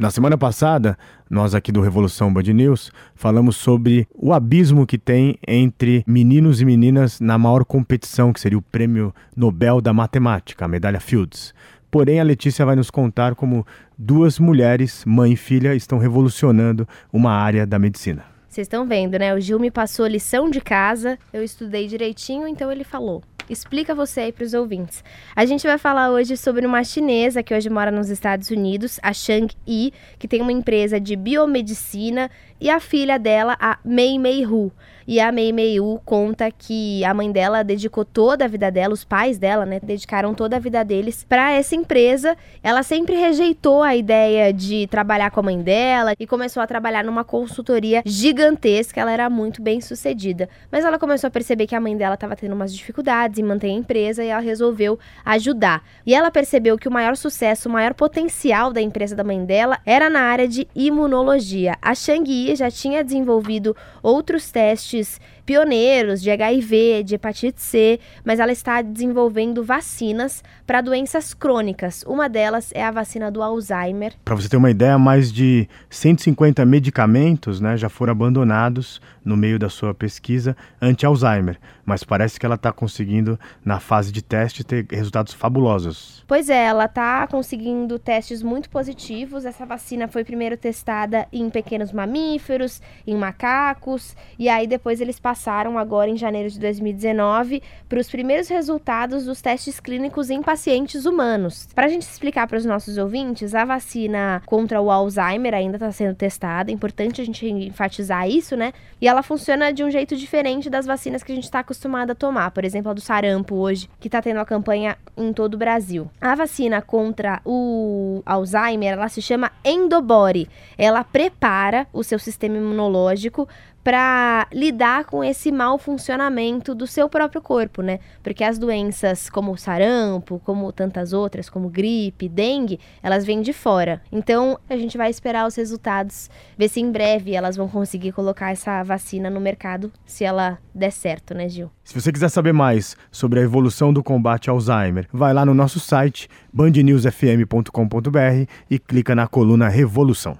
Na semana passada, nós aqui do Revolução Band News falamos sobre o abismo que tem entre meninos e meninas na maior competição, que seria o Prêmio Nobel da Matemática, a medalha Fields. Porém, a Letícia vai nos contar como duas mulheres, mãe e filha, estão revolucionando uma área da medicina. Vocês estão vendo, né? O Gil me passou lição de casa, eu estudei direitinho, então ele falou explica você aí para os ouvintes. A gente vai falar hoje sobre uma chinesa que hoje mora nos Estados Unidos, a Shang Yi, que tem uma empresa de biomedicina, e a filha dela, a Mei Mei Hu. E a Mei Mei Hu conta que a mãe dela dedicou toda a vida dela, os pais dela, né, dedicaram toda a vida deles para essa empresa. Ela sempre rejeitou a ideia de trabalhar com a mãe dela e começou a trabalhar numa consultoria gigantesca. Ela era muito bem sucedida, mas ela começou a perceber que a mãe dela estava tendo umas dificuldades em manter a empresa e ela resolveu ajudar. E ela percebeu que o maior sucesso, o maior potencial da empresa da mãe dela era na área de imunologia. A Shang já tinha desenvolvido outros testes pioneiros de HIV, de hepatite C, mas ela está desenvolvendo vacinas para doenças crônicas. Uma delas é a vacina do Alzheimer. Para você ter uma ideia, mais de 150 medicamentos né, já foram abandonados no meio da sua pesquisa anti-Alzheimer, mas parece que ela está conseguindo, na fase de teste, ter resultados fabulosos. Pois é, ela está conseguindo testes muito positivos. Essa vacina foi primeiro testada em pequenos mamíferos, em macacos, e aí depois eles passaram passaram agora em janeiro de 2019 para os primeiros resultados dos testes clínicos em pacientes humanos. Para a gente explicar para os nossos ouvintes, a vacina contra o Alzheimer ainda está sendo testada, é importante a gente enfatizar isso, né? E ela funciona de um jeito diferente das vacinas que a gente está acostumado a tomar, por exemplo, a do sarampo hoje, que está tendo a campanha em todo o Brasil. A vacina contra o Alzheimer, ela se chama Endobody. Ela prepara o seu sistema imunológico para lidar com esse mau funcionamento do seu próprio corpo, né? Porque as doenças como o sarampo, como tantas outras, como gripe, dengue, elas vêm de fora. Então, a gente vai esperar os resultados, ver se em breve elas vão conseguir colocar essa vacina no mercado, se ela der certo, né, Gil? Se você quiser saber mais sobre a evolução do combate ao Alzheimer, vai lá no nosso site bandnewsfm.com.br e clica na coluna Revolução.